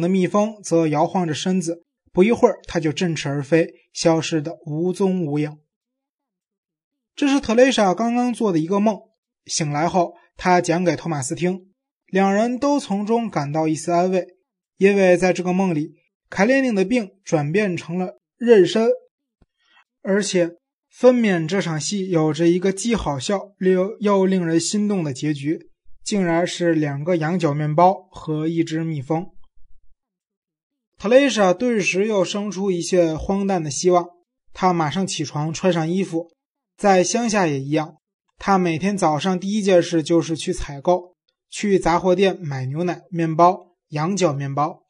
的蜜蜂则摇晃着身子，不一会儿，它就振翅而飞，消失的无踪无影。这是特蕾莎刚刚做的一个梦，醒来后，她讲给托马斯听，两人都从中感到一丝安慰，因为在这个梦里，凯列宁的病转变成了妊娠，而且分娩这场戏有着一个既好笑又又令人心动的结局，竟然是两个羊角面包和一只蜜蜂。特蕾莎顿时又生出一些荒诞的希望，她马上起床，穿上衣服。在乡下也一样，她每天早上第一件事就是去采购，去杂货店买牛奶、面包、羊角面包。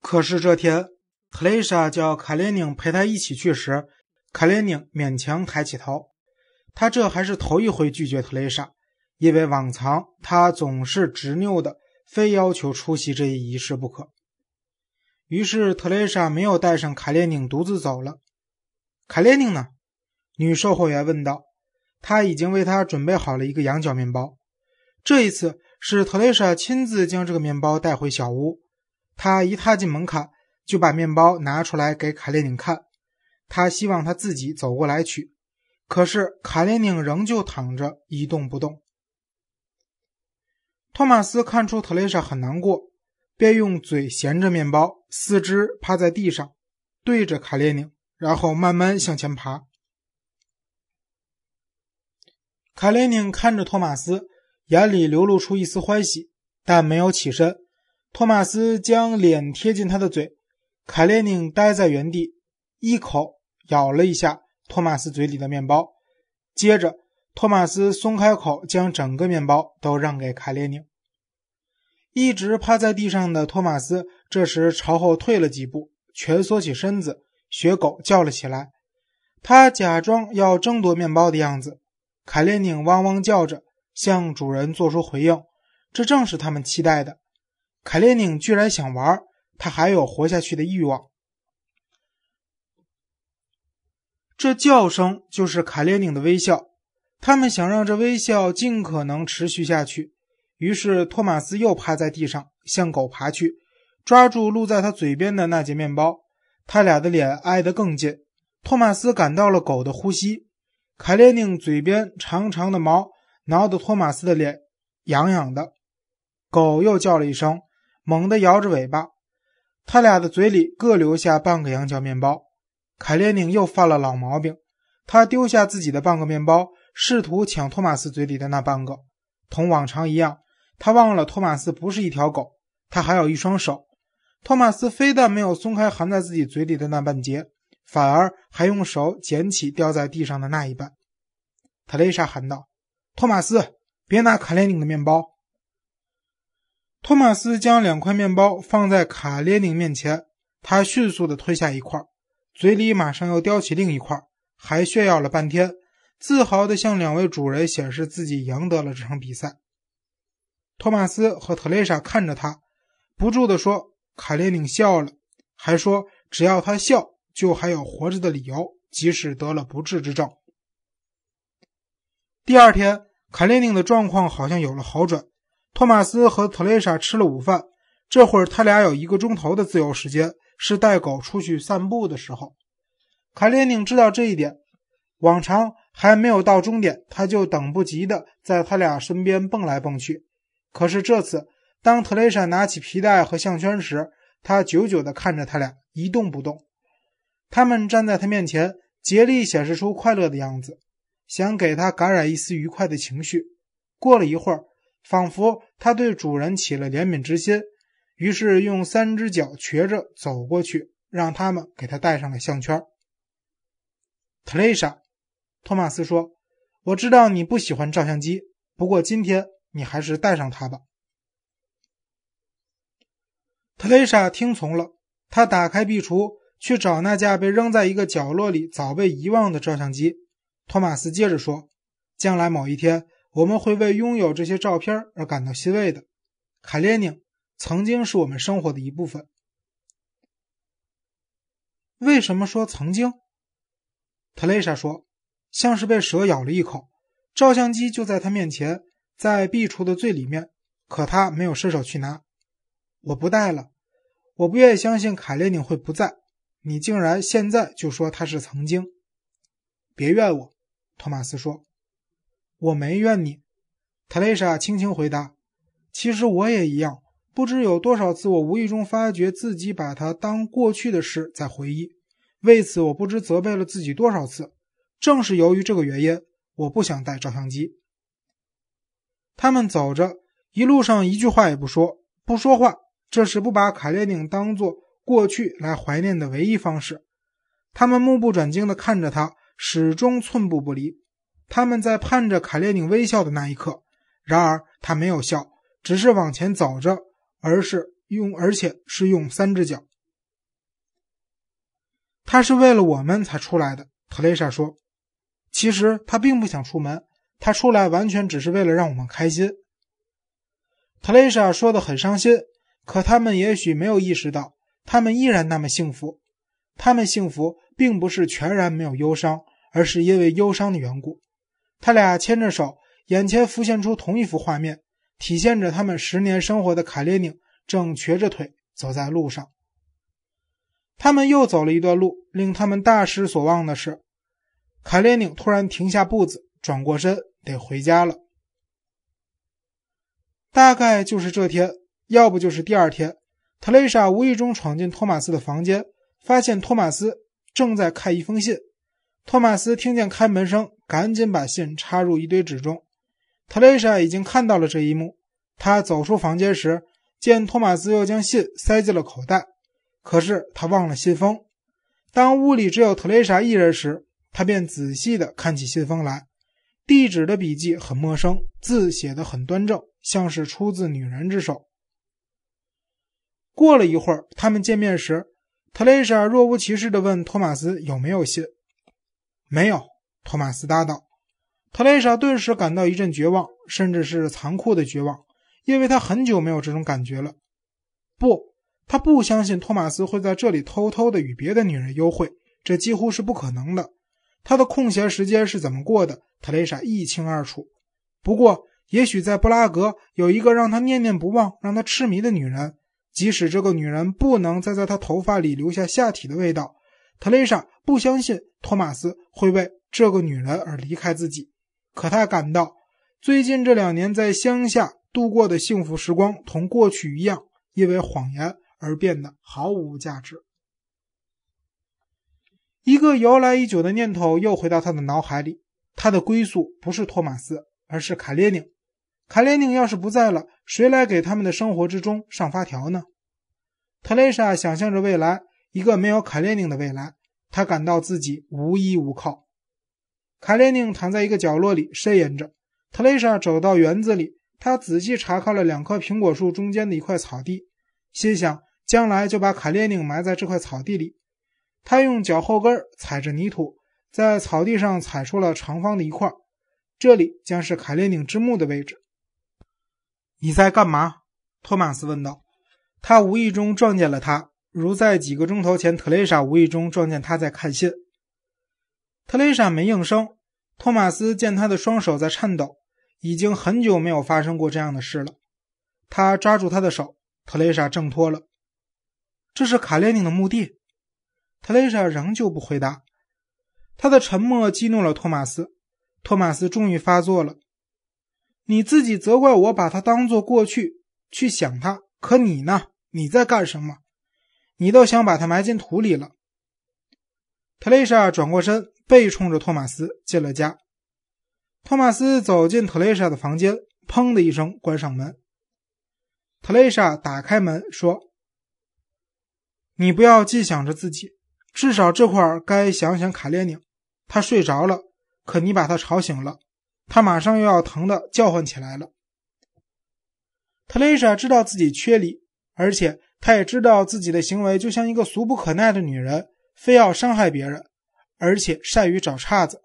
可是这天，特蕾莎叫卡列宁陪她一起去时，卡列宁勉强抬起头。他这还是头一回拒绝特蕾莎，因为往常他总是执拗的，非要求出席这一仪式不可。于是特蕾莎没有带上卡列宁，独自走了。卡列宁呢？女售货员问道。他已经为他准备好了一个羊角面包。这一次是特蕾莎亲自将这个面包带回小屋。他一踏进门槛，就把面包拿出来给卡列宁看。他希望他自己走过来取，可是卡列宁仍旧躺着一动不动。托马斯看出特蕾莎很难过。便用嘴衔着面包，四肢趴在地上，对着卡列宁，然后慢慢向前爬。卡列宁看着托马斯，眼里流露出一丝欢喜，但没有起身。托马斯将脸贴近他的嘴，卡列宁呆在原地，一口咬了一下托马斯嘴里的面包，接着托马斯松开口，将整个面包都让给卡列宁。一直趴在地上的托马斯这时朝后退了几步，蜷缩起身子，学狗叫了起来。他假装要争夺面包的样子。凯列宁汪汪叫着，向主人做出回应。这正是他们期待的。凯列宁居然想玩，他还有活下去的欲望。这叫声就是凯列宁的微笑。他们想让这微笑尽可能持续下去。于是，托马斯又趴在地上，向狗爬去，抓住露在他嘴边的那截面包。他俩的脸挨得更近。托马斯感到了狗的呼吸。凯列宁嘴边长长的毛挠得托马斯的脸痒痒的。狗又叫了一声，猛地摇着尾巴。他俩的嘴里各留下半个羊角面包。凯列宁又犯了老毛病，他丢下自己的半个面包，试图抢托马斯嘴里的那半个。同往常一样。他忘了托马斯不是一条狗，他还有一双手。托马斯非但没有松开含在自己嘴里的那半截，反而还用手捡起掉在地上的那一半。特蕾莎喊道：“托马斯，别拿卡列宁的面包。”托马斯将两块面包放在卡列宁面前，他迅速地吞下一块，嘴里马上又叼起另一块，还炫耀了半天，自豪地向两位主人显示自己赢得了这场比赛。托马斯和特蕾莎看着他，不住地说：“卡列宁笑了，还说只要他笑，就还有活着的理由，即使得了不治之症。”第二天，卡列宁的状况好像有了好转。托马斯和特蕾莎吃了午饭，这会儿他俩有一个钟头的自由时间，是带狗出去散步的时候。卡列宁知道这一点，往常还没有到终点，他就等不及的在他俩身边蹦来蹦去。可是这次，当特蕾莎拿起皮带和项圈时，他久久地看着他俩，一动不动。他们站在他面前，竭力显示出快乐的样子，想给他感染一丝愉快的情绪。过了一会儿，仿佛他对主人起了怜悯之心，于是用三只脚瘸着走过去，让他们给他戴上了项圈。特蕾莎，托马斯说：“我知道你不喜欢照相机，不过今天。”你还是带上它吧。特蕾莎听从了，她打开壁橱去找那架被扔在一个角落里、早被遗忘的照相机。托马斯接着说：“将来某一天，我们会为拥有这些照片而感到欣慰的。卡列宁曾经是我们生活的一部分。”为什么说曾经？特蕾莎说：“像是被蛇咬了一口，照相机就在他面前。”在壁橱的最里面，可他没有伸手去拿。我不带了，我不愿意相信卡列宁会不在。你竟然现在就说他是曾经？别怨我，托马斯说。我没怨你，特蕾莎轻轻回答。其实我也一样，不知有多少次我无意中发觉自己把他当过去的事在回忆，为此我不知责备了自己多少次。正是由于这个原因，我不想带照相机。他们走着，一路上一句话也不说，不说话，这是不把卡列宁当做过去来怀念的唯一方式。他们目不转睛地看着他，始终寸步不离。他们在盼着卡列宁微笑的那一刻，然而他没有笑，只是往前走着，而是用，而且是用三只脚。他是为了我们才出来的，特蕾莎说。其实他并不想出门，他出来完全只是为了让我们开心。特蕾莎说的很伤心，可他们也许没有意识到，他们依然那么幸福。他们幸福并不是全然没有忧伤，而是因为忧伤的缘故。他俩牵着手，眼前浮现出同一幅画面，体现着他们十年生活的卡列宁正瘸着腿走在路上。他们又走了一段路，令他们大失所望的是。卡列宁突然停下步子，转过身，得回家了。大概就是这天，要不就是第二天，特蕾莎无意中闯进托马斯的房间，发现托马斯正在看一封信。托马斯听见开门声，赶紧把信插入一堆纸中。特蕾莎已经看到了这一幕。她走出房间时，见托马斯又将信塞进了口袋，可是他忘了信封。当屋里只有特蕾莎一人时，他便仔细地看起信封来，地址的笔迹很陌生，字写得很端正，像是出自女人之手。过了一会儿，他们见面时，特蕾莎若无其事地问托马斯有没有信。没有，托马斯答道。特蕾莎顿时感到一阵绝望，甚至是残酷的绝望，因为她很久没有这种感觉了。不，她不相信托马斯会在这里偷偷地与别的女人幽会，这几乎是不可能的。他的空闲时间是怎么过的？特蕾莎一清二楚。不过，也许在布拉格有一个让他念念不忘、让他痴迷的女人，即使这个女人不能再在他头发里留下下体的味道，特蕾莎不相信托马斯会为这个女人而离开自己。可他感到，最近这两年在乡下度过的幸福时光，同过去一样，因为谎言而变得毫无价值。一个由来已久的念头又回到他的脑海里。他的归宿不是托马斯，而是卡列宁。卡列宁要是不在了，谁来给他们的生活之中上发条呢？特蕾莎想象着未来，一个没有卡列宁的未来。她感到自己无依无靠。卡列宁躺在一个角落里呻吟着。特蕾莎走到园子里，她仔细查看了两棵苹果树中间的一块草地，心想将来就把卡列宁埋在这块草地里。他用脚后跟踩着泥土，在草地上踩出了长方的一块，这里将是卡列宁之墓的位置。你在干嘛？托马斯问道。他无意中撞见了他，如在几个钟头前，特蕾莎无意中撞见他在看信。特蕾莎没应声。托马斯见他的双手在颤抖，已经很久没有发生过这样的事了。他抓住他的手，特蕾莎挣脱了。这是卡列宁的墓地。特蕾莎仍旧不回答，他的沉默激怒了托马斯。托马斯终于发作了：“你自己责怪我把他当做过去去想他，可你呢？你在干什么？你都想把他埋进土里了。”特蕾莎转过身，背冲着托马斯进了家。托马斯走进特蕾莎的房间，砰的一声关上门。特蕾莎打开门说：“你不要既想着自己。”至少这块该想想卡列宁，他睡着了，可你把他吵醒了，他马上又要疼的叫唤起来了。特蕾莎知道自己缺理，而且她也知道自己的行为就像一个俗不可耐的女人，非要伤害别人，而且善于找岔子。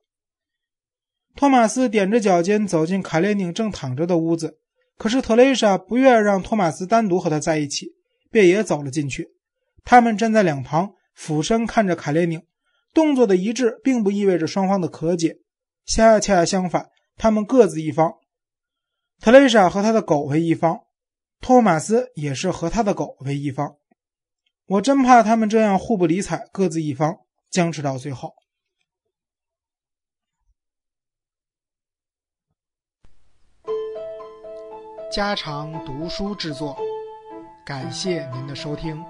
托马斯踮着脚尖走进卡列宁正躺着的屋子，可是特蕾莎不愿让托马斯单独和他在一起，便也走了进去。他们站在两旁。俯身看着卡列宁，动作的一致并不意味着双方的和解，恰恰相反，他们各自一方，特蕾莎和她的狗为一方，托马斯也是和他的狗为一方。我真怕他们这样互不理睬，各自一方，僵持到最后。家常读书制作，感谢您的收听。